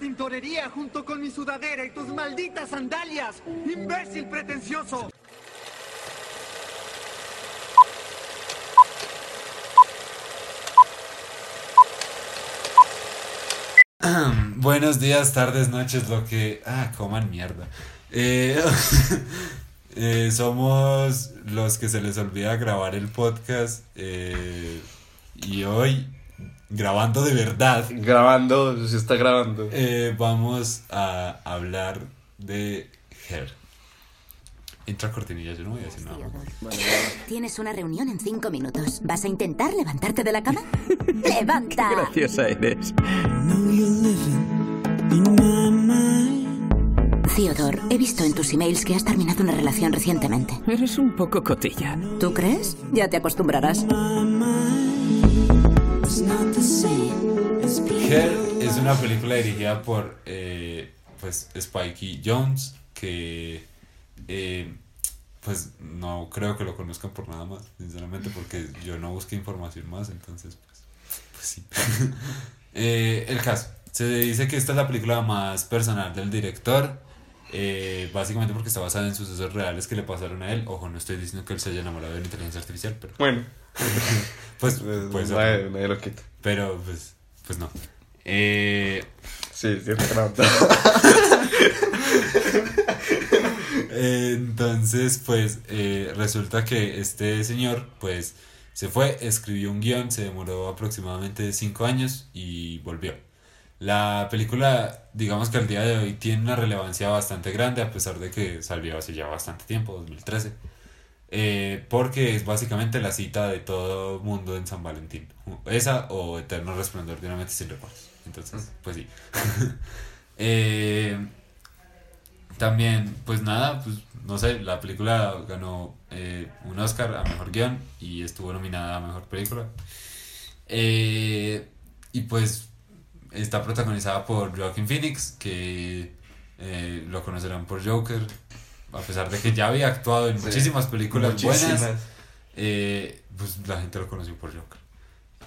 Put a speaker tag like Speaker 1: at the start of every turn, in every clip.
Speaker 1: tintorería junto con mi sudadera y tus malditas sandalias. ¡Imbécil pretencioso!
Speaker 2: Buenos días, tardes, noches, lo que... Ah, coman mierda. Eh, eh, somos los que se les olvida grabar el podcast eh, y hoy, grabando de verdad,
Speaker 3: Grabando, se está grabando.
Speaker 2: eh, vamos a hablar de Her. Entra cortinilla, yo no voy a decir nada.
Speaker 4: Tienes una reunión en cinco minutos. ¿Vas a intentar levantarte de la cama? ¡Levanta!
Speaker 5: Graciosa eres.
Speaker 4: Theodore, he visto en tus emails que has terminado una relación recientemente.
Speaker 5: Eres un poco cotilla.
Speaker 4: ¿Tú crees? Ya te acostumbrarás.
Speaker 2: Her es una película dirigida por eh, pues Spikey Jones que eh, pues no creo que lo conozcan por nada más sinceramente porque yo no busqué información más entonces pues, pues sí. Eh, el caso se dice que esta es la película más personal del director eh, básicamente porque está basada en sucesos reales que le pasaron a él. Ojo no estoy diciendo que él se haya enamorado de una inteligencia artificial pero
Speaker 3: Bueno,
Speaker 2: pues,
Speaker 3: pues,
Speaker 2: pues
Speaker 3: nadie, nadie lo quita.
Speaker 2: pero pues pues no eh,
Speaker 3: Sí, sí.
Speaker 2: Entonces, pues eh, resulta que este señor, pues se fue, escribió un guion, se demoró aproximadamente cinco años y volvió. La película, digamos que al día de hoy tiene una relevancia bastante grande, a pesar de que salió hace ya bastante tiempo, 2013, eh, porque es básicamente la cita de todo mundo en San Valentín. Esa o Eterno Resplandor de una mente sin recuerdos. Entonces, pues sí. Eh, también, pues nada, pues no sé, la película ganó eh, un Oscar a Mejor Guión y estuvo nominada a Mejor Película. Eh, y pues está protagonizada por Joaquin Phoenix, que eh, lo conocerán por Joker, a pesar de que ya había actuado en
Speaker 3: Sí,
Speaker 2: muchísimas películas buenas,
Speaker 3: Muchísimas.
Speaker 2: pues la gente lo conoció por Joker.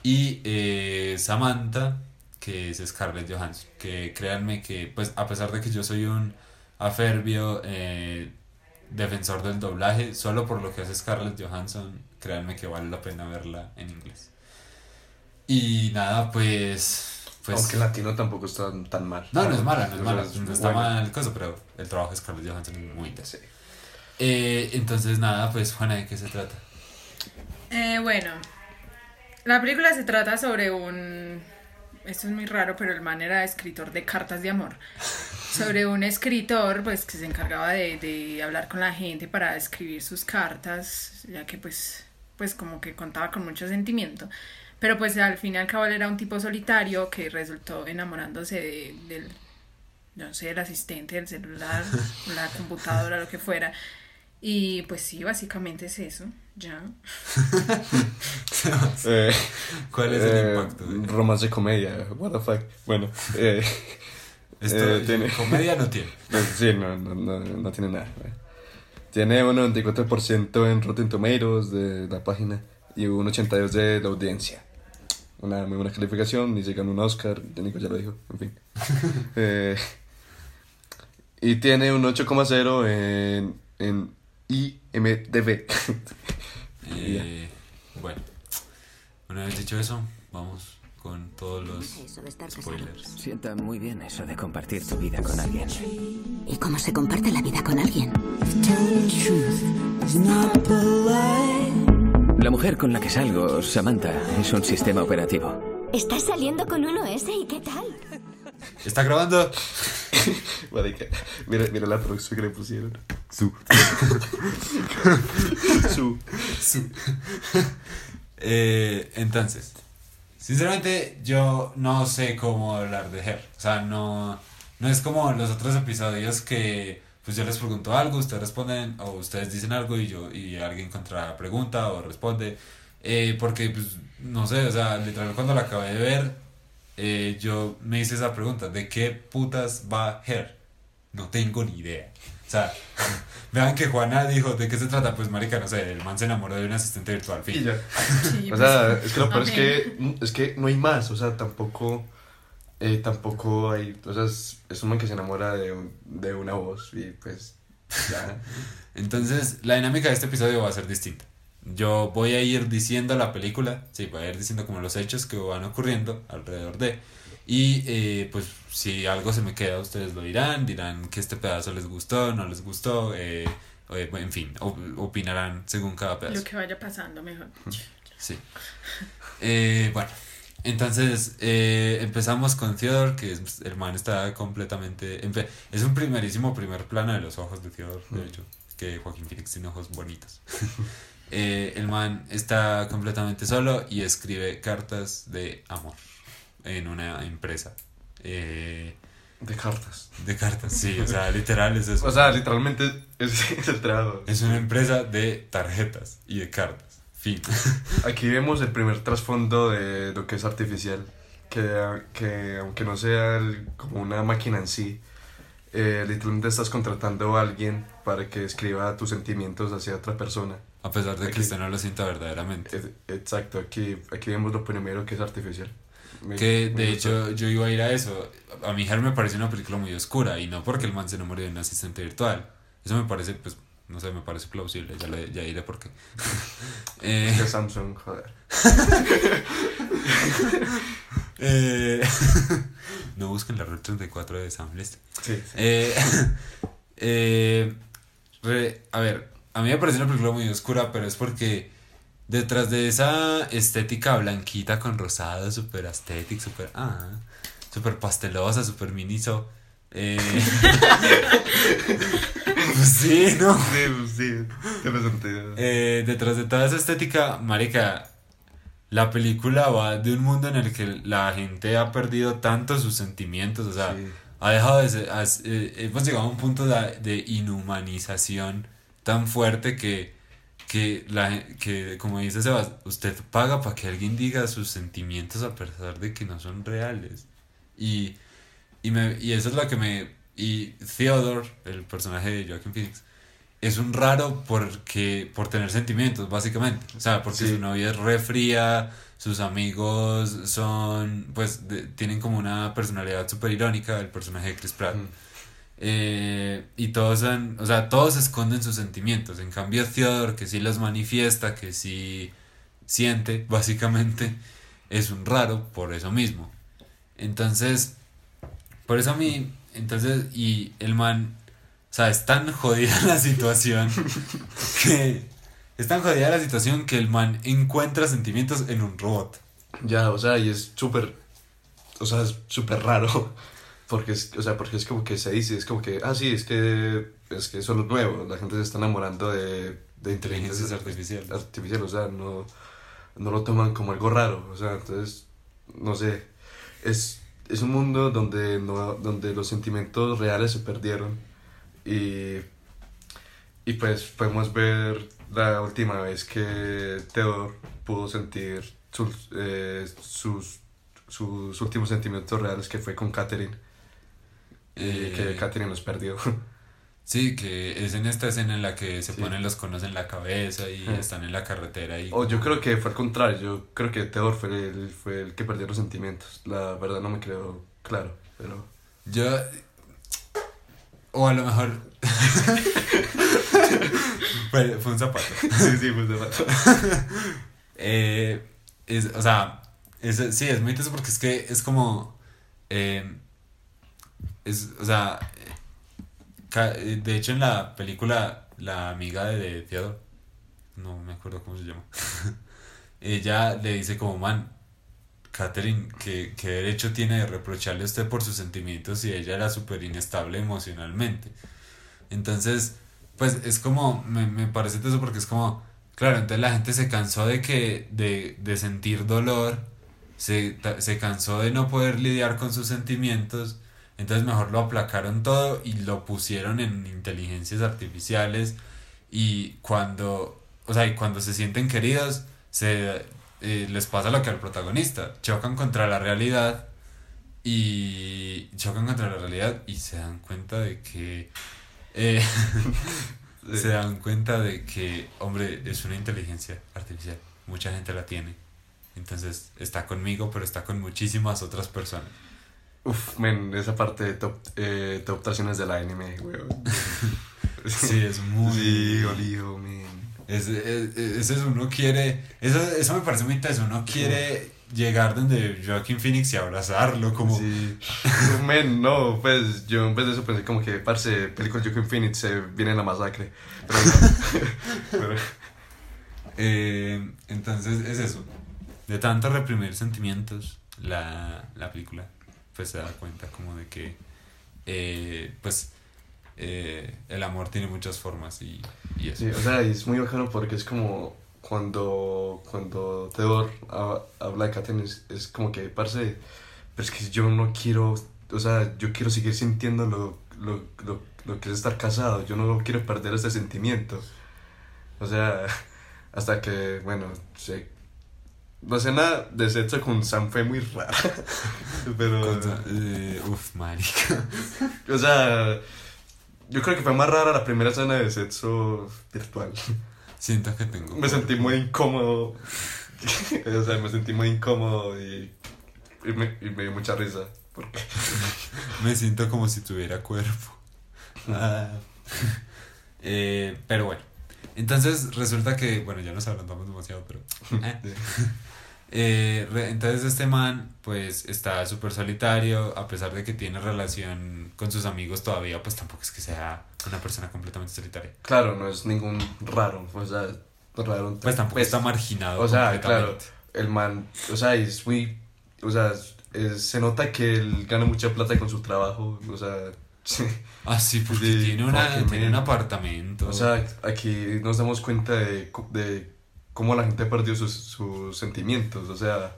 Speaker 2: Y Samantha, que es Scarlett Johansson, que créanme que, pues a pesar de que yo soy un afervio eh, defensor del doblaje, solo por lo que hace Scarlett Johansson, créanme que vale la pena verla en inglés. Y nada, pues... pues
Speaker 3: Aunque el latino tampoco está tan mal.
Speaker 2: no, no es mala, no es mala, no está
Speaker 3: bueno.
Speaker 2: mal el coso, pero el trabajo de Scarlett Johansson es muy interesante. Eh, entonces nada, pues Juana, ¿de qué se trata?
Speaker 6: Eh, bueno, la película se trata sobre un... Esto es muy raro, pero el man era escritor de cartas de amor. Sobre un escritor, pues, que se encargaba de, de hablar con la gente para escribir sus cartas, ya que, pues, pues, como que contaba con mucho sentimiento. Pero, pues, al fin y al cabo él era un tipo solitario que resultó enamorándose de- del, no sé, el asistente del celular, la computadora, lo que fuera. Y, pues, sí, básicamente es eso, ya.
Speaker 3: Eh,
Speaker 2: ¿Cuál es el
Speaker 3: eh,
Speaker 2: impacto? de-
Speaker 3: Romance comedia, what the fuck. Bueno, eh,
Speaker 2: Esto
Speaker 3: eh, tiene-
Speaker 2: comedia no tiene.
Speaker 3: sí, no, no, no, no tiene nada. Tiene un 94% en Rotten Tomatoes de la página y un 82% de la audiencia. Una muy buena calificación, y se ganó un Oscar, Nico ya lo dijo, en fin. Eh, y tiene un 8,0 en, en IMDB.
Speaker 2: Eh, bueno, una vez dicho eso, vamos con todos los spoilers.
Speaker 5: Sienta muy bien eso de compartir tu vida con alguien.
Speaker 4: ¿Y cómo se comparte la vida con alguien?
Speaker 5: La mujer con la que salgo, Samantha, es un sistema operativo.
Speaker 4: ¿Estás saliendo con uno ese y qué tal?
Speaker 2: ¿Está grabando?
Speaker 3: Marica, mira, mira la producción que le pusieron. Su. Su.
Speaker 2: Eh, entonces, sinceramente yo no sé cómo hablar de Her. O sea, no, no es como los otros episodios que pues yo les pregunto algo, ustedes responden o ustedes dicen algo y yo y alguien contra pregunta o responde. Eh, porque pues no sé, o sea, literal cuando la acabé de ver, eh, yo me hice esa pregunta, ¿de qué putas va Her? No tengo ni idea. O sea, vean que Juana dijo, ¿de qué se trata? Pues marica, no sé, el man se enamoró de un asistente virtual, fin.
Speaker 3: Y ya.
Speaker 6: Sí,
Speaker 3: O
Speaker 6: pues,
Speaker 3: sea, es que lo peor es que, es que no hay más, o sea, tampoco... Eh, tampoco hay, o sea, es, es un man que se enamora de, un- de una voz y pues ya.
Speaker 2: Entonces, la dinámica de este episodio va a ser distinta. Yo voy a ir diciendo la película, sí, voy a ir diciendo como los hechos que van ocurriendo alrededor de. Y eh, pues si algo se me queda, ustedes lo dirán, dirán que este pedazo les gustó, no les gustó, eh, eh, en fin, op- opinarán según cada pedazo.
Speaker 6: Lo que vaya pasando, mejor.
Speaker 2: Sí. Eh, bueno, entonces eh, empezamos con Theodore, que es- el man está completamente... Es un primerísimo primer plano de los ojos de Theodore, de hecho, que Joaquín Phoenix tiene ojos bonitos. Eh, el man está completamente solo y escribe cartas de amor en una empresa. Eh,
Speaker 3: De cartas.
Speaker 2: de cartas, sí, o sea, literal es eso.
Speaker 3: O sea, literalmente es, es el trabajo.
Speaker 2: es una empresa de tarjetas y de cartas. Fin.
Speaker 3: Aquí vemos el primer trasfondo de lo que es artificial, que, que aunque no sea el- como una máquina en sí, eh, literalmente estás contratando a alguien para que escriba tus sentimientos hacia otra persona.
Speaker 2: A pesar de que
Speaker 3: Aquí-
Speaker 2: usted no lo sienta verdaderamente.
Speaker 3: Es- exacto, aquí, aquí vemos lo primero que es artificial. Me-
Speaker 2: Que
Speaker 3: me
Speaker 2: de
Speaker 3: gusta.
Speaker 2: hecho yo iba a ir a eso. A mi me parece una película muy oscura y no porque el man se enamore de un asistente virtual. Eso me parece, pues, no sé, me parece plausible. Ya, le- ya diré por qué. Eh,
Speaker 3: Que Samsung, joder.
Speaker 2: eh, no busquen la Red 34 de Sam List.
Speaker 3: Sí, sí.
Speaker 2: Eh, eh, re- a ver, a mí me parece una película muy oscura, pero es porque detrás de esa estética blanquita con rosado, super estética, super ah, super pastelosa, super miniso. Eh, pues sí, ¿no?
Speaker 3: Sí, sí, tiene sentido.
Speaker 2: Eh, detrás de toda esa estética, marica, la película va de un mundo en el que la gente ha perdido tanto sus sentimientos, o sea,
Speaker 3: Sí.
Speaker 2: ha dejado de ser, has- eh, hemos llegado a un punto de, de inhumanización tan fuerte que, que, la, que, como dice Sebas, usted paga para que alguien diga sus sentimientos a pesar de que no son reales. Y, y, me, y eso es lo que me... Y Theodore, el personaje de Joaquin Phoenix, es un raro porque por tener sentimientos, básicamente. O sea, porque
Speaker 3: Sí.
Speaker 2: su novia es re fría, sus amigos son, pues, de- tienen como una personalidad súper irónica, el personaje de Chris Pratt.
Speaker 3: Mm.
Speaker 2: Eh, y todos son, o sea, todos esconden sus sentimientos. En cambio, Theodore, que sí los manifiesta, que sí siente, básicamente, es un raro por eso mismo. Entonces, por eso a mí, entonces, y el man, o sea, es tan jodida la situación que es tan jodida la situación que el man encuentra sentimientos en un robot.
Speaker 3: Ya, o sea, y es súper, o sea, es súper raro. Porque es, o sea, porque es como que se dice, es como que, ah, sí, es que, es que eso es lo nuevo, la gente se está enamorando de, de inteligencias
Speaker 2: artificiales.
Speaker 3: artificiales, o sea, no, no lo toman como algo raro, o sea, entonces, no sé, es, es un mundo donde, no, donde los sentimientos reales se perdieron y, y pues podemos ver la última vez que Theodore pudo sentir sus, eh, sus, sus últimos sentimientos reales que fue con Catherine y
Speaker 2: Eh,
Speaker 3: que Catherine los perdió.
Speaker 2: Sí, que es en esta escena en la que se
Speaker 3: Sí.
Speaker 2: ponen los conos en la cabeza y están en la carretera y
Speaker 3: O yo creo que fue al contrario, yo creo que Theodore fue el, fue el que perdió los sentimientos. La verdad no me quedó claro, pero...
Speaker 2: Yo. O a lo mejor. fue, fue un zapato.
Speaker 3: sí, sí, pues de rato.
Speaker 2: Eh, es, o sea, es, sí, es muy porque es que es como. eh, es, o sea. eh, De hecho, en la película, la amiga de, Theodore, no me acuerdo cómo se llama, ella le dice como, man, Catherine, ¿qué, qué derecho tiene de reprocharle a usted por sus sentimientos si ella era súper inestable emocionalmente? Entonces, pues es como, me, me parece eso porque es como, claro, entonces la gente se cansó de que, de, de sentir dolor, se, se cansó de no poder lidiar con sus sentimientos, entonces mejor lo aplacaron todo y lo pusieron en inteligencias artificiales y cuando, o sea, y cuando se sienten queridos, se eh, les pasa lo que al protagonista, chocan contra la realidad y chocan contra la realidad y se dan cuenta de que eh, se dan cuenta de que, hombre, es una inteligencia artificial. Mucha gente la tiene. Entonces está conmigo, pero está con muchísimas otras personas.
Speaker 3: Uf, men, esa parte de top, eh, top tracciones del anime, weón.
Speaker 2: Sí, es muy...
Speaker 3: Sí, olivo, men.
Speaker 2: Es, es, es eso, uno quiere... Eso, eso me parece muy teso, uno quiere llegar donde Joaquin Phoenix y abrazarlo, como...
Speaker 3: Sí. Men, no, pues yo en vez de eso pensé como que, parce, película Joaquin Phoenix se viene la masacre. Pero no. Pero-
Speaker 2: Eh, entonces es eso. De tanto reprimir sentimientos, la, la película pues se da cuenta como de que eh, pues eh, el amor tiene muchas formas y, eso.
Speaker 3: Sí, o sea, es muy bacano porque es como cuando, cuando Theodore ha- habla de Katniss, es como que, parce, pero es que yo no quiero, o sea, yo quiero seguir sintiendo lo, lo, lo, lo que es estar casado, yo no quiero perder ese sentimiento. O sea, hasta que, bueno, se, la escena de sexo con Sam fue muy rara, pero,
Speaker 2: eh, uf, marica.
Speaker 3: o sea, yo creo que fue más rara la primera escena de sexo virtual.
Speaker 2: Siento que tengo.
Speaker 3: Me sentí muy incómodo. o sea, me sentí muy incómodo y, y, me, y me dio mucha risa. Porque,
Speaker 2: Me siento como si tuviera cuerpo. Ah. Eh, pero bueno. Entonces resulta que, bueno, ya nos adelantamos demasiado, pero... eh. Eh, entonces este man pues está súper solitario, a pesar de que tiene relación con sus amigos todavía, pues tampoco es que sea una persona completamente solitaria.
Speaker 3: claro, no es ningún raro. O sea, raro.
Speaker 2: Pues tampoco
Speaker 3: pues,
Speaker 2: está marginado.
Speaker 3: O sea, claro, el man, o sea, es muy. O sea, es- se nota que él gana mucha plata con su trabajo. O sea.
Speaker 2: Ah, sí, porque tiene, una, tiene un apartamento.
Speaker 3: O sea, aquí nos damos cuenta de, de cómo la gente perdió sus, sus sentimientos. O sea,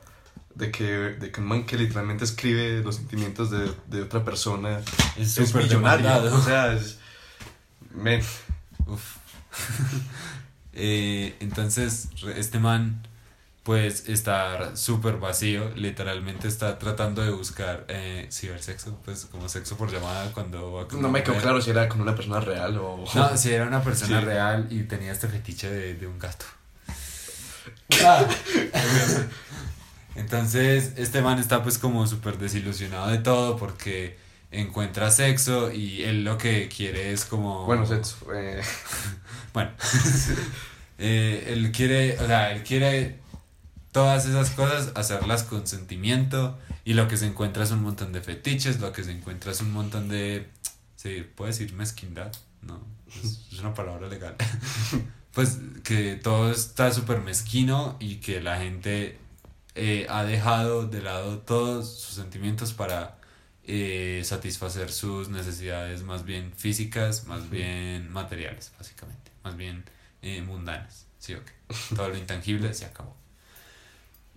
Speaker 3: de que, de que un man que literalmente escribe los sentimientos de, de otra persona
Speaker 2: es
Speaker 3: es millonario.
Speaker 2: demandado.
Speaker 3: O sea, es. Men,
Speaker 2: Uf. Eh, entonces, este man, pues, está súper vacío. Literalmente está tratando de buscar eh, cibersexo, pues, como sexo por llamada cuando va con
Speaker 3: no me quedó
Speaker 2: mujer.
Speaker 3: claro si era con una persona real o.
Speaker 2: No, si era una persona
Speaker 3: Sí.
Speaker 2: real y tenía este fetiche de, de un gato. Ah. Entonces, este man está pues como súper desilusionado de todo porque encuentra sexo y él lo que quiere es como...
Speaker 3: Bueno, sexo. eh,
Speaker 2: Bueno, eh, él quiere, o sea, él quiere todas esas cosas hacerlas con sentimiento y lo que se encuentra es un montón de fetiches, lo que se encuentra es un montón de, se puede decir mezquindad, no, es, es una palabra legal. Pues que todo está súper mezquino y que la gente eh, ha dejado de lado todos sus sentimientos para eh, satisfacer sus necesidades más bien físicas, más bien materiales, básicamente, más bien eh, mundanas. Sí, ok. Todo lo intangible se acabó.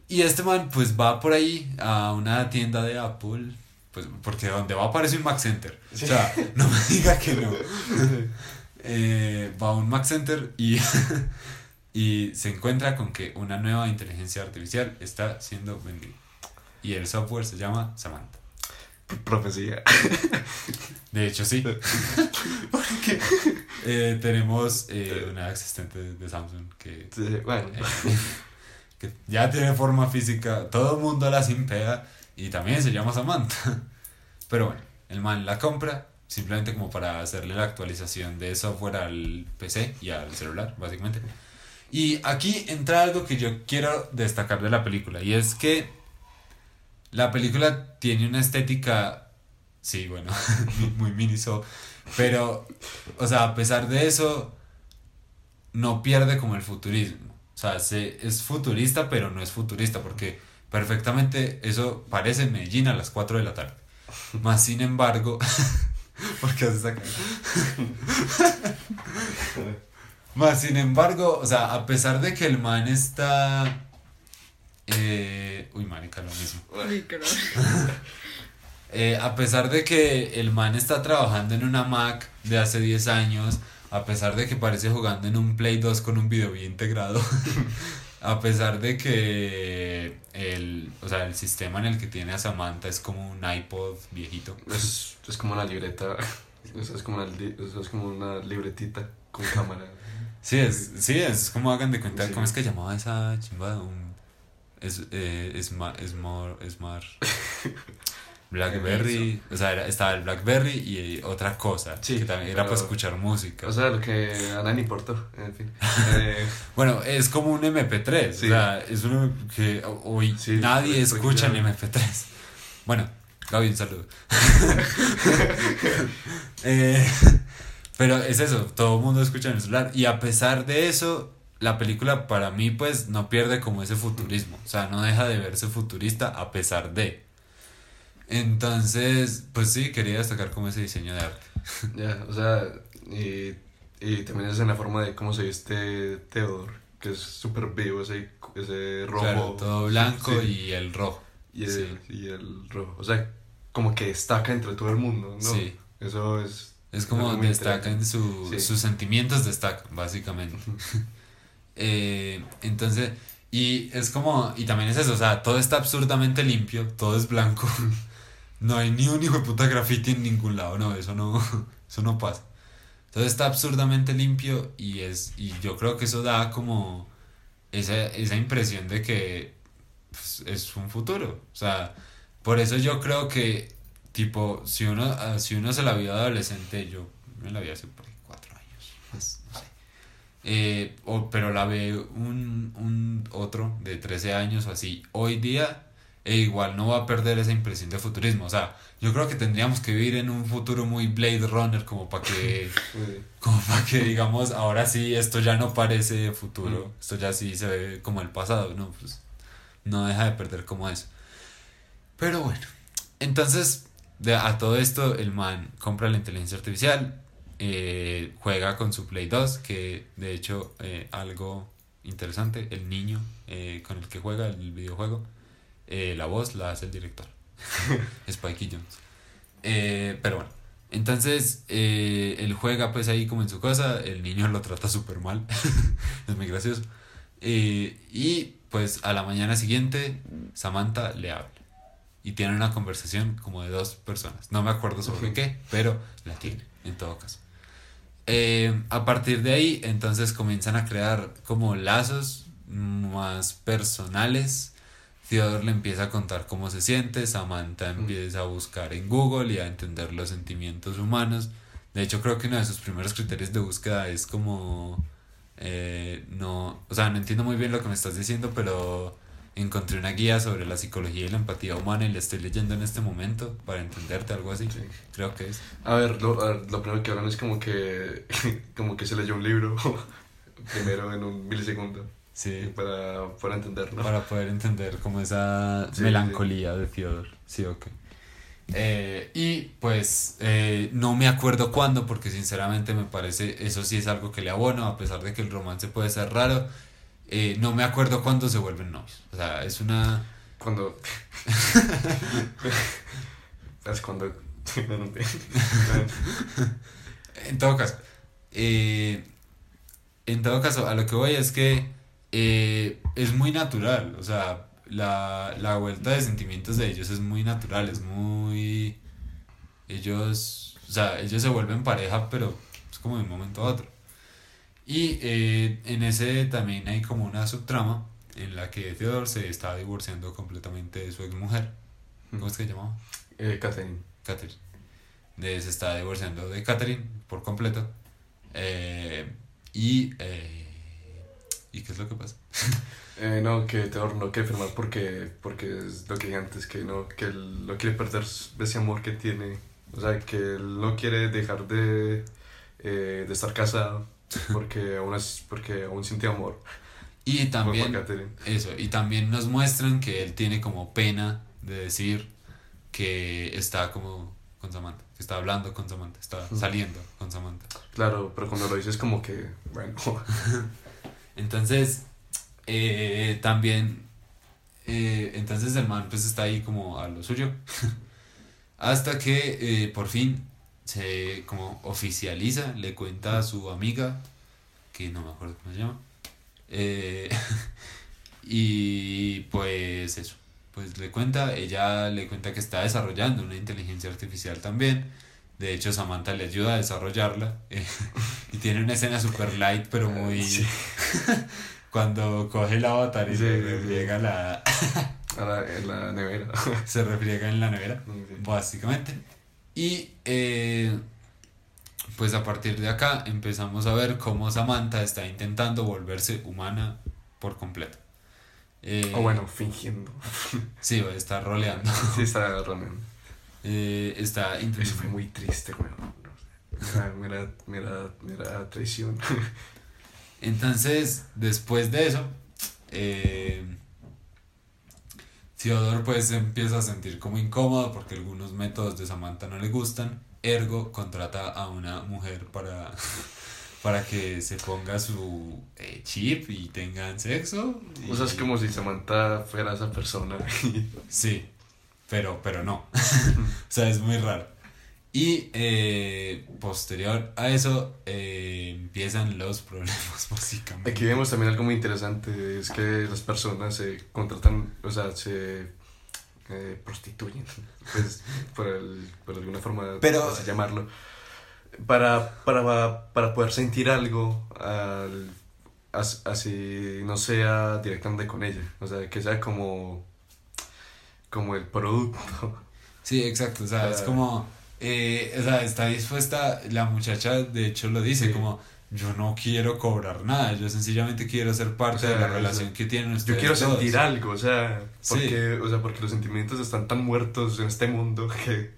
Speaker 2: Y este man, pues va por ahí a una tienda de Apple, pues porque donde va aparece un Mac Center. O sea, no me diga que no. Eh, va a un Mac Center y, y se encuentra con que una nueva inteligencia artificial está siendo vendida. Y el software se llama Samantha.
Speaker 3: profecía.
Speaker 2: De hecho, sí. Porque eh, tenemos eh, una asistente de Samsung que,
Speaker 3: Sí, bueno.
Speaker 2: eh, que ya tiene forma física. Todo el mundo la simpea y también se llama Samantha. Pero bueno, el man la compra simplemente como para hacerle la actualización de software al PC y al celular, básicamente. Y aquí entra algo que yo quiero destacar de la película y es que la película tiene una estética, sí, bueno, muy miniso, pero, o sea, a pesar de eso, no pierde como el futurismo. O sea, se, es futurista, pero no es futurista, porque perfectamente eso parece Medellín a las 4 de la tarde. Más sin embargo, ¿por qué haces acá? Más sin embargo, o sea, a pesar de que el man está... Eh, uy, marica, lo mismo. Eh, a pesar de que el man está trabajando en una Mac de hace 10 años, a pesar de que parece jugando en un Play 2 con un video bien integrado, a pesar de que el, o sea, el sistema en el que tiene a Samantha es como un iPod viejito.
Speaker 3: Es, es como una libreta. Eso es como una, eso es como una libretita con cámara.
Speaker 2: Sí, es, sí, es como hagan de cuenta,
Speaker 3: Sí.
Speaker 2: ¿cómo es que llamaba esa chimba? Un, es, eh, Smart, Smart, Smart, Blackberry, o sea, era- estaba el Blackberry y otra cosa,
Speaker 3: Sí,
Speaker 2: que también era para escuchar música.
Speaker 3: O sea, lo que a nadie importó, en fin. Eh,
Speaker 2: bueno, es como un MP3,
Speaker 3: Sí.
Speaker 2: o sea, es uno que hoy
Speaker 3: Sí,
Speaker 2: nadie
Speaker 3: es
Speaker 2: escucha en
Speaker 3: porque
Speaker 2: MP3. Bueno, Gaby, un saludo. Eh, pero es eso, todo el mundo escucha en el celular y a pesar de eso, la película para mí pues no pierde como ese futurismo, o sea, no deja de verse futurista a pesar de. Entonces, pues sí, quería destacar como ese diseño de arte.
Speaker 3: ya, o sea, y, y también es en la forma de cómo se viste Theodore, que es súper vivo, ese, ese rojo.
Speaker 2: Claro, todo blanco
Speaker 3: Sí.
Speaker 2: y el rojo.
Speaker 3: y, el,
Speaker 2: sí.
Speaker 3: y el rojo. O sea, como que destaca entre todo el mundo, ¿no?
Speaker 2: Sí.
Speaker 3: Eso es.
Speaker 2: Es como destacan su,
Speaker 3: Sí.
Speaker 2: sus sentimientos destacan, básicamente. Eh, entonces, y es como, y también es eso, o sea, todo está absurdamente limpio, todo es blanco. No hay ni un hijo de puta graffiti en ningún lado, no, eso no, eso no pasa. Todo está absurdamente limpio y es, y yo creo que eso da como esa, esa impresión de que pues, es un futuro. O sea, por eso yo creo que, tipo, si uno, ah, si uno se la vio adolescente, yo me la vi hace por cuatro años, más, no sé. Eh, o- pero la ve un, un otro de 13 años o así hoy día, e igual no va a perder esa impresión de futurismo. O sea, yo creo que tendríamos que vivir en un futuro muy Blade Runner como para que como para que digamos, ahora sí, esto ya no parece futuro, esto ya sí se ve como el pasado, ¿no? Pues no deja de perder como eso. Pero bueno, entonces, de, a todo esto, el man compra la inteligencia artificial, eh, juega con su Play 2, que de hecho, eh, algo interesante, el niño eh, con el que juega el videojuego, eh, la voz la hace el director, Spikey Jones. Eh, pero bueno, entonces eh, él juega pues ahí como en su cosa, el niño lo trata súper mal, es muy gracioso. Eh, y pues a la mañana siguiente Samantha le habla y tiene una conversación como de dos personas. No me acuerdo sobre qué, pero la tiene en todo caso. Eh, a partir de ahí, entonces comienzan a crear como lazos más personales. Theodore le empieza a contar cómo se siente, Samantha empieza a buscar en Google y a entender los sentimientos humanos. De hecho, creo que uno de sus primeros criterios de búsqueda es como, eh, no, o sea, no entiendo muy bien lo que me estás diciendo, pero encontré una guía sobre la psicología y la empatía humana y la estoy leyendo en este momento para entenderte, algo así.
Speaker 3: Sí.
Speaker 2: Creo que es.
Speaker 3: A ver, lo, a ver, lo primero que hablan es como que, como que se leyó un libro primero en un milisegundo
Speaker 2: Sí.
Speaker 3: para, para entenderlo.
Speaker 2: para poder entender como esa
Speaker 3: Sí,
Speaker 2: melancolía de Theodore. Sí, ok. Eh, y pues eh, no me acuerdo cuándo, porque sinceramente me parece, eso sí es algo que le abono, a pesar de que el romance puede ser raro. eh, no me acuerdo cuándo se vuelven novios. O sea, es una.
Speaker 3: Cuando. es cuando.
Speaker 2: En todo caso, eh, en todo caso, a lo que voy es que eh, es muy natural, o sea, la, la vuelta de sentimientos de ellos es muy natural, es muy... Ellos, o sea, ellos se vuelven pareja, pero es como de un momento a otro. Y eh, en ese también hay como una subtrama en la que Theodore se está divorciando completamente de su exmujer. ¿Cómo es que se llamaba?
Speaker 3: eh, Catherine.
Speaker 2: Catherine. De, se está divorciando de Catherine por completo. Eh, y. eh, ¿Y qué es lo que pasa?
Speaker 3: Eh, no, que Theodore no quiere firmar porque, porque es lo que dije antes, que no, que él no quiere perder ese amor que tiene. O sea, que él no quiere dejar de, eh, de estar casado porque aún, es, porque aún siente amor
Speaker 2: Y también. Eso, y también nos muestran que él tiene como pena de decir que está como con Samantha, que está hablando con Samantha, está saliendo con Samantha.
Speaker 3: Claro, pero cuando lo dices como que, bueno,
Speaker 2: Entonces, eh, también, eh, entonces el man pues está ahí como a lo suyo. Hasta que eh, por fin se como oficializa, le cuenta a su amiga, que no me acuerdo cómo se llama. eh, y pues eso, pues le cuenta, ella le cuenta que está desarrollando una inteligencia artificial también. De hecho, Samantha le ayuda a desarrollarla. eh, y tiene una escena super light, pero muy...
Speaker 3: Sí.
Speaker 2: Cuando coge el avatar y
Speaker 3: Sí, sí.
Speaker 2: llega la...
Speaker 3: La- en la nevera.
Speaker 2: se refriega en la nevera, básicamente. Y eh, pues a partir de acá empezamos a ver cómo Samantha está intentando volverse humana por completo. Eh,
Speaker 3: o bueno, fingiendo.
Speaker 2: Sí, está roleando.
Speaker 3: Sí, está realmente.
Speaker 2: Eh, está
Speaker 3: Eso fue muy triste. Mira, mira, mira, mira, traición.
Speaker 2: Entonces, después de eso, eh, Theodore pues empieza a sentir como incómodo porque algunos métodos de Samantha no le gustan. Ergo contrata a una mujer para, para que se ponga su eh, chip y tengan sexo.
Speaker 3: O sea, es
Speaker 2: y-
Speaker 3: como si Samantha fuera esa persona.
Speaker 2: Sí, pero, pero no. o sea, es muy raro. Y eh, posterior a eso eh, empiezan los problemas, básicamente.
Speaker 3: Aquí vemos también algo muy interesante, es que las personas se contratan, o sea, se eh, prostituyen, pues, por, el- por alguna forma,
Speaker 2: Pero-
Speaker 3: así llamarlo, para, para, para poder sentir algo, al- as- así no sea directamente con ella, o sea, que sea como, como el producto.
Speaker 2: Sí, exacto, o sea, es
Speaker 3: Ah.
Speaker 2: como, eh, o sea, está dispuesta, la muchacha de hecho lo dice,
Speaker 3: Sí.
Speaker 2: como, yo no quiero cobrar nada, yo sencillamente quiero ser parte
Speaker 3: O sea,
Speaker 2: de la
Speaker 3: o
Speaker 2: relación
Speaker 3: sea,
Speaker 2: que tienen
Speaker 3: Yo
Speaker 2: ustedes
Speaker 3: quiero
Speaker 2: dos.
Speaker 3: sentir algo, o sea,
Speaker 2: Sí.
Speaker 3: porque, o sea, porque los sentimientos están tan muertos en este mundo que...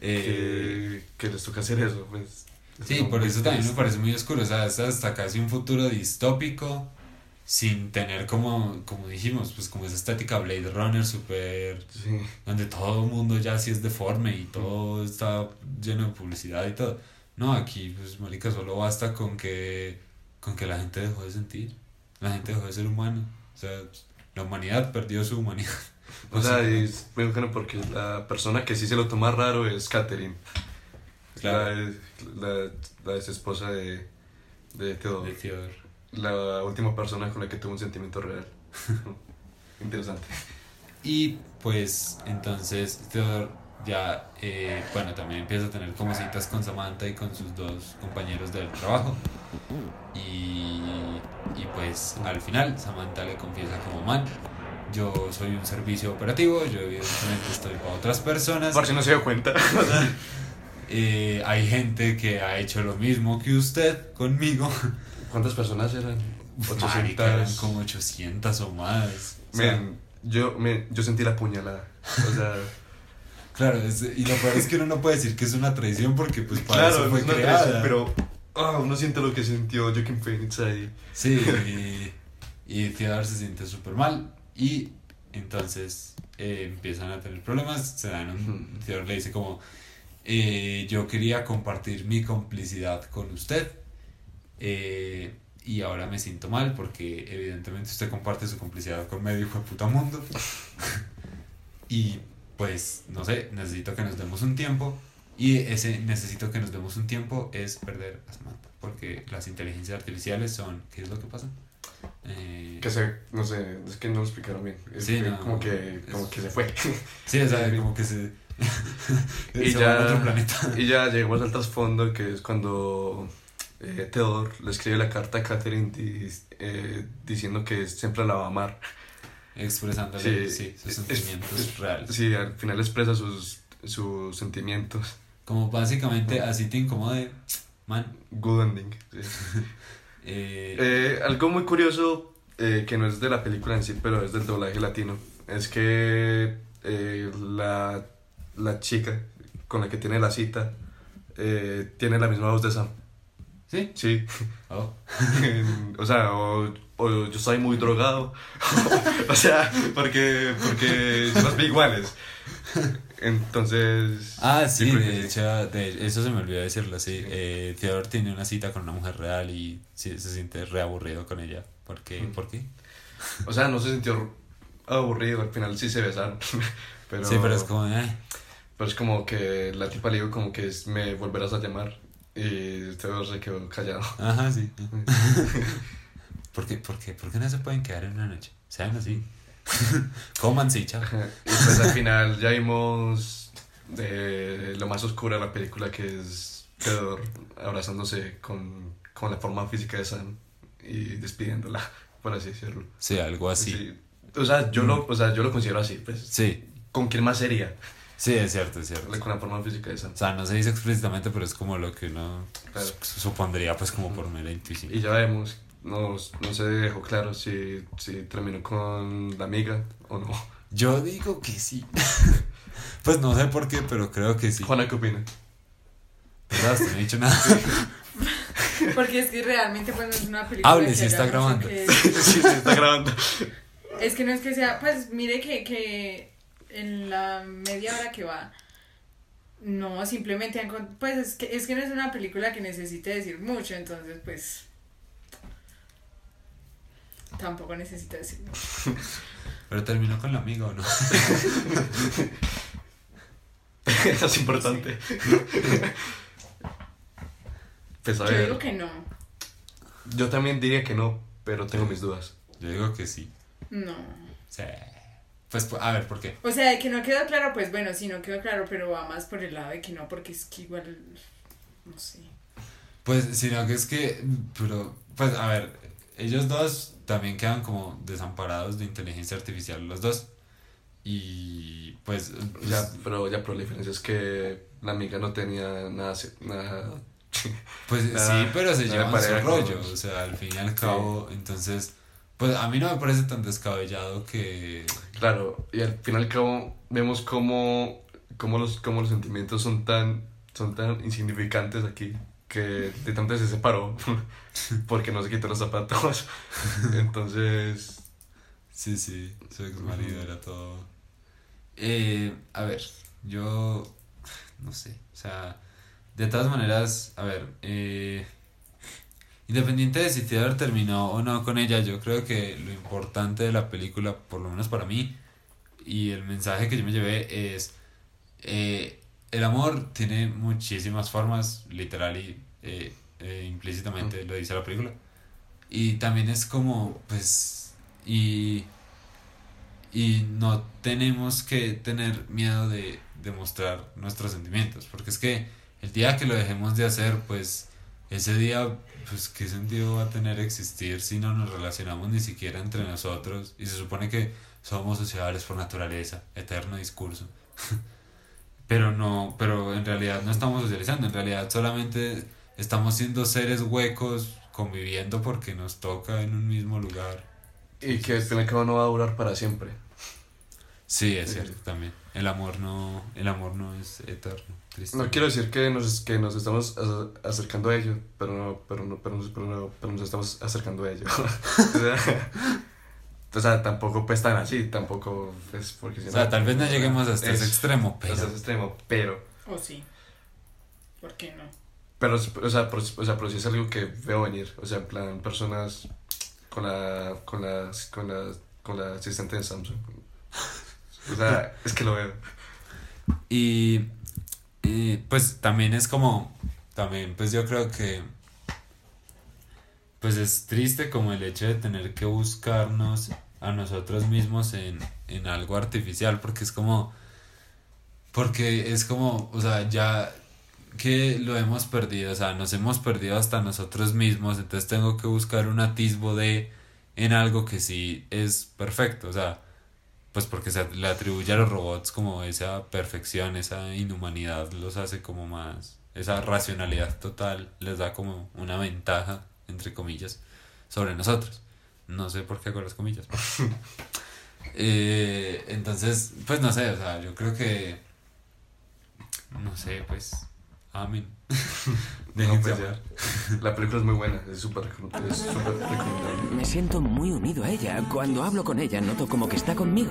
Speaker 2: Eh,
Speaker 3: que, que les toca hacer eso, pues. es
Speaker 2: sí, por eso también me parece muy oscuro, o sea, es hasta casi un futuro distópico, sin tener como, como dijimos, pues como esa estética Blade Runner súper
Speaker 3: Sí,
Speaker 2: donde todo el mundo ya sí es deforme y todo está lleno de publicidad y todo. No, aquí, pues, marica, solo basta con que, con que la gente dejó de sentir, la gente dejó de ser humano. O sea, la humanidad perdió su humanidad.
Speaker 3: o sea,
Speaker 2: Básicamente.
Speaker 3: es muy bacano porque la persona que sí se lo toma raro es Catherine.
Speaker 2: Claro.
Speaker 3: La, la, la ex esposa de, de Theodore.
Speaker 2: De Theodore.
Speaker 3: La última persona con la que tuvo un sentimiento real. Interesante.
Speaker 2: Y pues entonces Theodore ya, eh, bueno, también empieza a tener como citas con Samantha y con sus dos compañeros del trabajo. Y, y pues al final Samantha le confiesa como man, yo soy un servicio operativo, yo evidentemente estoy para otras personas.
Speaker 3: Por si no se dio cuenta.
Speaker 2: Eh, hay gente que ha hecho lo mismo que usted conmigo.
Speaker 3: ¿Cuántas personas eran?
Speaker 2: Marica, eran
Speaker 3: 800.
Speaker 2: como 800 o más. O sea,
Speaker 3: Men, yo, me, yo sentí la puñalada. O sea,
Speaker 2: Claro, es- y lo peor es que uno no puede decir que es una traición porque pues para
Speaker 3: claro,
Speaker 2: eso fue
Speaker 3: una
Speaker 2: creada.
Speaker 3: traición, pero ah, uno siente lo que sintió Joaquin Phoenix ahí.
Speaker 2: Sí, y, y Theodore se siente súper mal y entonces eh, empiezan a tener problemas, se dan un... Theodore le dice como, eh, yo quería compartir mi complicidad con usted eh, y ahora me siento mal porque evidentemente usted comparte su complicidad con medio hijo de puta mundo y pues no sé, necesito que nos demos un tiempo y ese necesito que nos demos un tiempo es perder a Samantha porque las inteligencias artificiales son, ¿qué es lo que pasa? Eh,
Speaker 3: Que se, no sé, es que no lo explicaron bien. Es
Speaker 2: Sí,
Speaker 3: que
Speaker 2: no,
Speaker 3: como que, como
Speaker 2: es-
Speaker 3: que se fue.
Speaker 2: sí, o sea, como que se...
Speaker 3: y,
Speaker 2: se va a otro
Speaker 3: ya,
Speaker 2: planeta.
Speaker 3: y ya llegamos al trasfondo que es cuando eh, Theodore le escribe la carta a Catherine di- eh, diciendo que siempre la va a amar.
Speaker 2: Expresándole, sí, sus sentimientos
Speaker 3: es-
Speaker 2: reales.
Speaker 3: Sí, al final expresa sus, sus sentimientos.
Speaker 2: Como básicamente así te incomode, man.
Speaker 3: Good ending. sí.
Speaker 2: Eh,
Speaker 3: Eh, algo muy curioso, que no es de la película en sí, pero es del doblaje latino, es que la, la chica con la que tiene la cita tiene la misma voz de Sam.
Speaker 2: ¿Sí?
Speaker 3: Sí.
Speaker 2: Oh.
Speaker 3: o sea, o, o yo estoy muy drogado. o sea, porque, porque ve iguales. Entonces.
Speaker 2: Ah, sí, de hecho, de- eso se me olvidó decirlo, sí. Eh, Theodore tiene una cita con una mujer real y sí, se siente reaburrido con ella. ¿Por qué?
Speaker 3: Mm.
Speaker 2: ¿Por qué?
Speaker 3: O sea, no se sintió aburrido, al final sí se besaron. pero,
Speaker 2: Sí, pero es como, eh,
Speaker 3: pero es como que la tipa le dijo como que es, me volverás a llamar. Y Theodore se quedó callado.
Speaker 2: ajá, sí. ¿Por qué, por, qué, ¿Por qué no se pueden quedar en una noche? Sean así. Cómanse chao.
Speaker 3: Y pues al final ya vimos de lo más oscuro de la película que es Theodore abrazándose con, con la forma física de Sam y despidiéndola, por así decirlo.
Speaker 2: Sí, algo así.
Speaker 3: Sí, O sea, yo lo, o sea, yo lo considero así, pues.
Speaker 2: Sí,
Speaker 3: ¿Con quién más sería?
Speaker 2: Sí, es cierto, es cierto.
Speaker 3: Con la forma física de esa.
Speaker 2: O sea, no se dice explícitamente, pero es como lo que uno
Speaker 3: Claro.
Speaker 2: supondría, pues, como por mera intuición.
Speaker 3: Y ya vemos, no, no se dejó claro si, si terminó con la amiga o no.
Speaker 2: Yo digo que sí. pues no sé por qué, pero creo que sí.
Speaker 3: Juana, ¿qué opina?
Speaker 2: ¿Verdad? No ha dicho nada.
Speaker 6: Porque es que realmente pues no es una película
Speaker 2: Hable,
Speaker 6: que
Speaker 2: si está grabando.
Speaker 6: que-
Speaker 3: sí, se está grabando.
Speaker 6: Es que no es que sea, pues mire que, que en la media hora que va, no, simplemente, pues es que, es que no es una película que necesite decir mucho, entonces pues tampoco necesita decir mucho.
Speaker 2: Pero terminó con la amiga o no.
Speaker 3: Eso es importante. Pues a
Speaker 6: Yo
Speaker 3: ver,
Speaker 6: digo que no,
Speaker 3: yo también diría que no, pero tengo mis dudas.
Speaker 2: Yo digo que sí.
Speaker 6: no.
Speaker 2: Sí. Pues, a ver, ¿por qué?
Speaker 6: O sea, de que no quedó claro, pues bueno, sí, no quedó claro, pero va más por el lado de que no, porque es que igual, no sé.
Speaker 2: Pues, sino que es que, pero, pues, a ver, ellos dos también quedan como desamparados de inteligencia artificial, los dos. Y, pues,
Speaker 3: Ya, pero ya, pero la diferencia es que la amiga no tenía nada, nada
Speaker 2: Pues
Speaker 3: Nada-
Speaker 2: sí, pero se
Speaker 3: nada
Speaker 2: llevan su rollo, o sea, al fin y al cabo, entonces, pues a mí no me parece tan descabellado que...
Speaker 3: Claro, y al fin y al cabo vemos cómo, cómo, los, cómo los sentimientos son tan, son tan insignificantes aquí que de tanto se separó porque no se quitó los zapatos. Entonces,
Speaker 2: Sí, sí, su ex marido era todo... Eh, a ver, yo no sé, o sea, de todas maneras, a ver, eh, independiente de si Theodore terminó o no con ella, yo creo que lo importante de la película, por lo menos para mí, y el mensaje que yo me llevé es, eh, el amor tiene muchísimas formas, literal y eh, eh, implícitamente lo dice la película, y también es como, pues, y y no tenemos que tener miedo de demostrar nuestros sentimientos, porque es que el día que lo dejemos de hacer, pues ese día, pues qué sentido va a tener existir si no nos relacionamos ni siquiera entre nosotros y se supone que somos sociables por naturaleza, eterno discurso. pero no, pero en realidad no estamos socializando, en realidad solamente estamos siendo seres huecos conviviendo porque nos toca en un mismo lugar.
Speaker 3: y que al fin y al cabo no va a durar para siempre.
Speaker 2: Sí, es cierto también. El amor no, el amor no es eterno. triste.
Speaker 3: No quiero decir que nos, que nos estamos acer- acercando a ello, pero no, pero no, pero, no- pero, no- pero nos estamos acercando a ello. o, sea, o sea, tampoco pues tan así, tampoco es porque... si
Speaker 2: O sea, tal vez no lleguemos hasta ese
Speaker 3: Es-
Speaker 2: extremo, pero
Speaker 3: Hasta ese extremo, pero...
Speaker 6: O sí. ¿Por qué no?
Speaker 3: Pero, o sea, pero, o sea, pero sí es algo que veo venir. O sea, en plan, personas con la, con la, con la, con la asistente de Samsung. O sea, es que lo veo.
Speaker 2: y, y, pues también es como, también pues yo creo que pues es triste como el hecho de tener que buscarnos a nosotros mismos en, en algo artificial, porque es como, porque es como, o sea, ya que lo hemos perdido, o sea, nos hemos perdido hasta nosotros mismos, entonces tengo que buscar un atisbo de en algo que sí es perfecto, o sea, pues porque se le atribuye a los robots como esa perfección, esa inhumanidad los hace como más, esa racionalidad total les da como una ventaja, entre comillas, sobre nosotros. No sé por qué hago las comillas. Eh, entonces, pues no sé, o sea, yo creo que, no sé, pues, amén.
Speaker 3: No, pues ya. La película es muy buena, es súper recom- es súper recomendable.
Speaker 5: Me siento muy unido a ella. Cuando hablo con ella, noto como que está conmigo.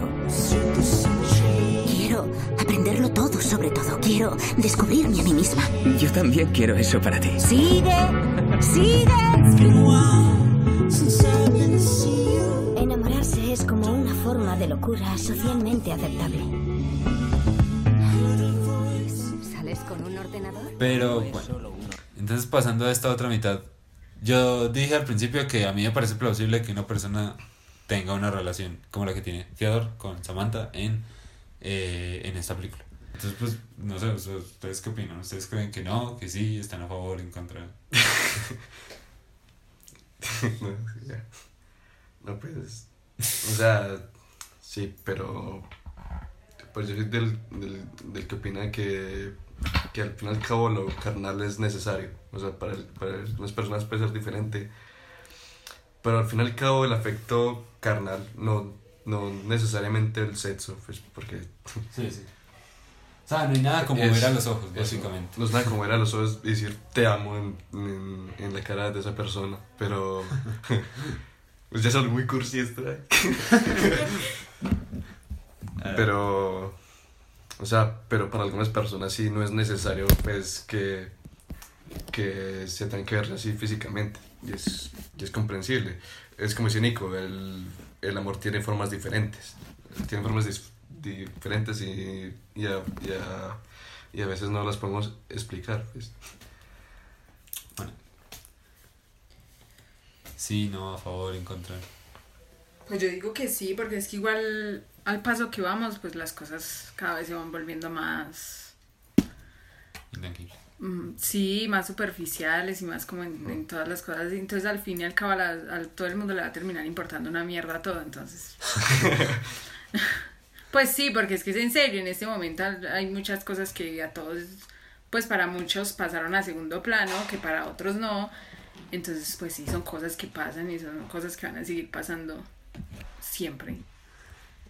Speaker 4: Quiero aprenderlo todo, sobre todo. Quiero descubrirme a mí misma.
Speaker 5: Yo también quiero eso para ti.
Speaker 4: Sigue, sigue. Enamorarse es como una forma de locura socialmente aceptable. Con un ordenador?
Speaker 2: Pero bueno, entonces pasando a esta otra mitad, yo dije al principio que a mí me parece plausible que una persona tenga una relación como la que tiene Theodore con Samantha en, eh, en esta película. Entonces, pues, no sé, ¿ustedes qué opinan? ¿Ustedes creen que no, que sí, están a favor, en contra?
Speaker 3: no, ya. No, pues. O sea, Sí, pero pues yo soy del, del, del que opina que, que al fin y al cabo lo carnal es necesario. O sea, para, el- para las personas puede ser diferente. Pero al fin y al cabo el afecto carnal, no, no necesariamente el sexo, pues porque...
Speaker 2: Sí, sí. O sea, no hay nada como
Speaker 3: es-
Speaker 2: ver a los ojos, básicamente.
Speaker 3: No es nada como ver a los ojos y decir te amo en, en, en la cara de esa persona, pero... pues ya son muy cursi. Pero, o sea, pero para algunas personas sí no es necesario, pues, que, que se tengan que ver así físicamente. Y es, y es comprensible. Es como dice Nico, el, el amor tiene formas diferentes. Tiene formas dis- diferentes y, y, a, y, a, y a veces no las podemos explicar. Pues.
Speaker 2: Sí, no, a favor, en contra.
Speaker 6: Pues yo digo que sí, porque es que igual al paso que vamos, pues las cosas cada vez se van volviendo más, mm, sí, más superficiales y más como en, en todas las cosas. Entonces al fin y al cabo a, la- a todo el mundo le va a terminar importando una mierda todo, entonces... pues sí, porque es que es en serio, en este momento hay muchas cosas que a todos, pues para muchos pasaron a segundo plano, que para otros no. Entonces, pues sí, son cosas que pasan y son cosas que van a seguir pasando siempre.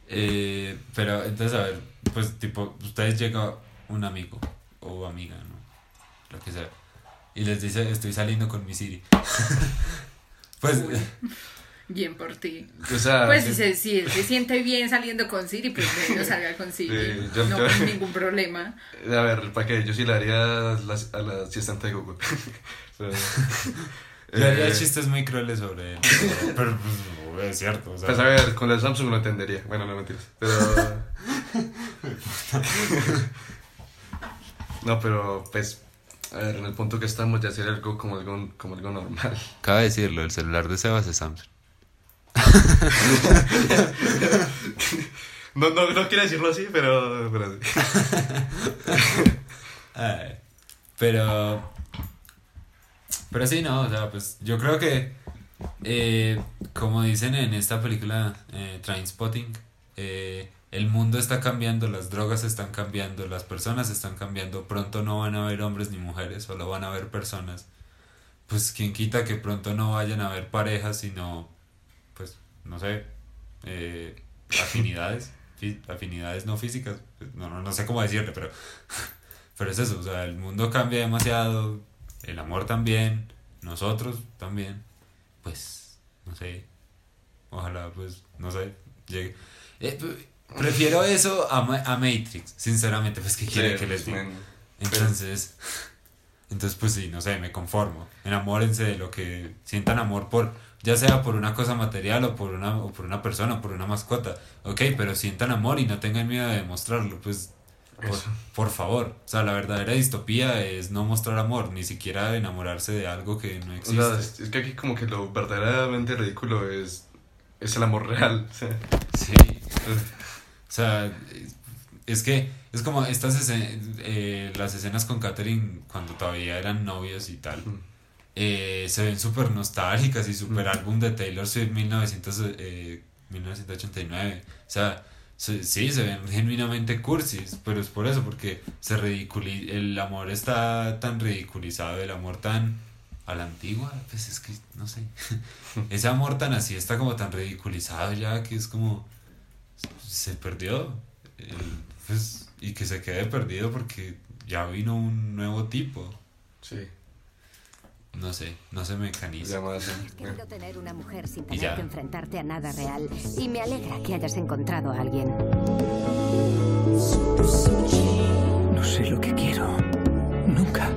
Speaker 2: Eh, pero entonces, a ver, pues tipo, ustedes llega un amigo o amiga, ¿no? Lo que sea. Y les dice, estoy saliendo con mi Siri. pues,
Speaker 6: Bien por ti.
Speaker 3: O sea,
Speaker 6: Pues si, se, si él se siente bien saliendo con Siri, pues bueno, salga con Siri.
Speaker 3: Yo-
Speaker 6: no
Speaker 3: yo-
Speaker 6: con ningún problema.
Speaker 3: a ver, ¿para qué? Yo sí le haría a la, a la asistente de Google. Pero,
Speaker 2: yo haría
Speaker 3: eh,
Speaker 2: chistes muy crueles sobre él. Pero, pues, es cierto. O sea,
Speaker 3: Pues a ver, con el Samsung lo entendería. Bueno, no mentiras. Pero. no, pero pues. A ver, en el punto que estamos ya sería algo como algo, como algo normal.
Speaker 2: Cabe decirlo, el celular de Sebas es Samsung.
Speaker 3: No, no, no quiero decirlo así, pero. pero
Speaker 2: pero. Pero sí, no, o sea, pues yo creo que. eh, como dicen en esta película eh, Trainspotting, eh, el mundo está cambiando, las drogas están cambiando, las personas están cambiando. Pronto no van a haber hombres ni mujeres, solo van a haber personas. Pues quien quita que pronto no vayan a haber parejas, sino. Pues, no sé. eh, afinidades. afinidades no físicas. No, no, no sé cómo decirle, pero. Pero es eso, o sea, el mundo cambia demasiado, el amor también, nosotros también. Pues, no sé, ojalá, pues, no sé, llegue. Eh, p- prefiero eso a, Ma- a Matrix, sinceramente, pues, ¿qué quiere
Speaker 3: Sí,
Speaker 2: que les
Speaker 3: pues,
Speaker 2: diga?
Speaker 3: men,
Speaker 2: Entonces, entonces, pues sí, no sé, me conformo. Enamórense de lo que sientan amor por, ya sea por una cosa material o por una, o por una persona o por una mascota. Ok, pero sientan amor y no tengan miedo de demostrarlo, pues por, por favor. O sea, la verdadera distopía es no mostrar amor, ni siquiera enamorarse de algo que no
Speaker 3: O
Speaker 2: existe.
Speaker 3: sea, es, es que aquí como que lo verdaderamente ridículo es, es el amor real. o sea,
Speaker 2: Sí. O sea, es- que es como estas escenas, las escenas con Catherine cuando todavía eran novios y tal.
Speaker 3: Mm.
Speaker 2: eh, se ven súper nostálgicas y súper álbum de Taylor Swift 1900, eh, 1989. O sea, sí, se ven genuinamente cursis, pero es por eso, porque se ridiculi el amor está tan ridiculizado, el amor tan a la antigua, pues es que, no sé, ese amor tan así está como tan ridiculizado ya que es como, se perdió, pues, y que se quede perdido porque ya vino un nuevo tipo,
Speaker 3: sí,
Speaker 2: no sé, no se mecaniza.
Speaker 4: Has querido tener una mujer sin
Speaker 2: Y
Speaker 4: tener
Speaker 2: ya.
Speaker 4: que enfrentarte a nada real. Y me alegra que hayas encontrado a alguien.
Speaker 5: No sé lo que quiero. Nunca.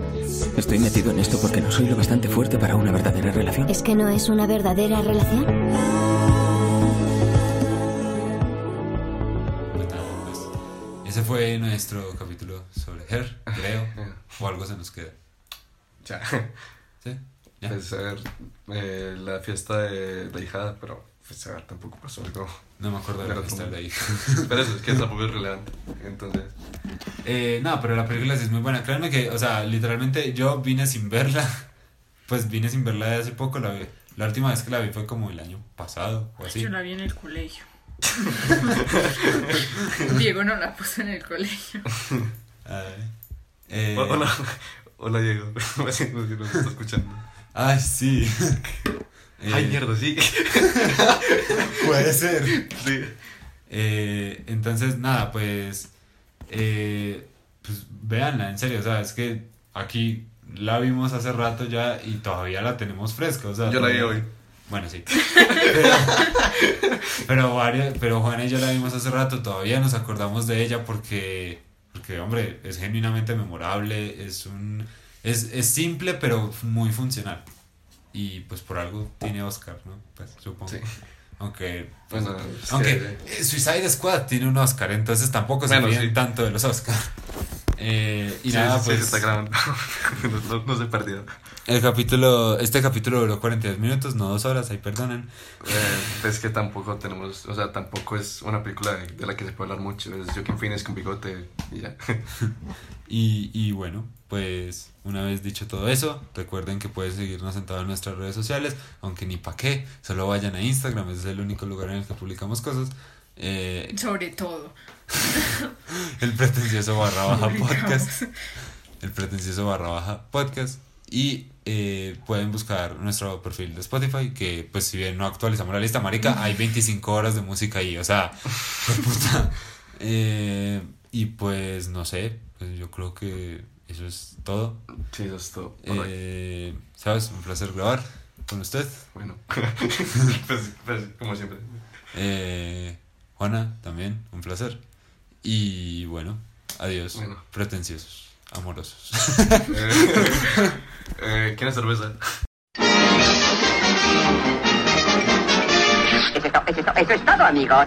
Speaker 5: Estoy metido en esto porque no soy lo bastante fuerte para una verdadera relación.
Speaker 4: ¿Es que no es una verdadera relación?
Speaker 2: Pues nada, pues, ese fue nuestro capítulo sobre Her, creo, o algo se nos queda.
Speaker 3: Ya.
Speaker 2: ¿Sí? ¿Ya?
Speaker 3: Pues a ver, eh, la fiesta de la hijada, pero pues a ver, tampoco pasó algo.
Speaker 2: No me acuerdo de la fiesta de ahí.
Speaker 3: Pero eso es que tampoco es relevante. Entonces,
Speaker 2: Eh, no, pero la película sí es muy buena. Créanme que, o sea, literalmente yo vine sin verla. Pues vine sin verla de hace poco. La, vi- la última vez que la vi fue como el año pasado o así.
Speaker 6: Yo la vi en el colegio. Diego no la puso en el colegio.
Speaker 2: Ay, eh,
Speaker 3: O- Hola, Diego. No sé si nos está escuchando.
Speaker 2: ay, sí.
Speaker 3: Ay,
Speaker 2: Eh,
Speaker 3: mierda, sí.
Speaker 2: Puede ser.
Speaker 3: Sí.
Speaker 2: Eh, entonces, nada, pues, eh, pues véanla, en serio, o sea, es que aquí la vimos hace rato ya y todavía la tenemos fresca, o sea,
Speaker 3: Yo la vi hoy.
Speaker 2: Bueno, sí. Pero, pero, pero Juana y yo la vimos hace rato, todavía nos acordamos de ella porque, porque hombre, es genuinamente memorable, es un es, es simple pero muy funcional. Y pues por algo tiene Oscar, ¿no? Pues supongo.
Speaker 3: Sí.
Speaker 2: Aunque pues,
Speaker 3: Bueno,
Speaker 2: aunque
Speaker 3: que-
Speaker 2: eh, Suicide Squad tiene un Oscar, entonces tampoco se
Speaker 3: Bueno, sí.
Speaker 2: tanto de los Oscar. Eh, y
Speaker 3: Sí,
Speaker 2: nada,
Speaker 3: sí,
Speaker 2: pues
Speaker 3: se está grabando. no, no, se perdió.
Speaker 2: el capítulo, este capítulo duró 42 minutos, no dos horas, ahí perdonen.
Speaker 3: Eh, es que tampoco tenemos, o sea, tampoco es una película de, de la que se puede hablar mucho. Es Joaquin Phoenix con bigote y ya.
Speaker 2: Y, y bueno, pues una vez dicho todo eso, recuerden que pueden seguirnos en todas nuestras redes sociales, aunque ni pa' qué, solo vayan a Instagram, ese es el único lugar en el que publicamos cosas. Eh,
Speaker 6: Sobre todo.
Speaker 2: el pretencioso barra baja podcast. El pretencioso barra baja podcast. Y eh, pueden buscar nuestro perfil de Spotify, que pues si bien no actualizamos la lista, marica, hay 25 horas de música ahí, o sea, pues, puta. Eh, y pues no sé, pues yo creo que eso es todo.
Speaker 3: Sí, eso es todo.
Speaker 2: Eh, ¿Sabes? Un placer grabar con usted.
Speaker 3: Bueno, pues, pues, como siempre.
Speaker 2: Eh, Juana, también, un placer. Y bueno, adiós,
Speaker 3: Bueno.
Speaker 2: pretenciosos, amorosos.
Speaker 3: Eh, eh, ¿Quieres cerveza?
Speaker 7: Eso es, to- eso es to- eso es todo, amigos.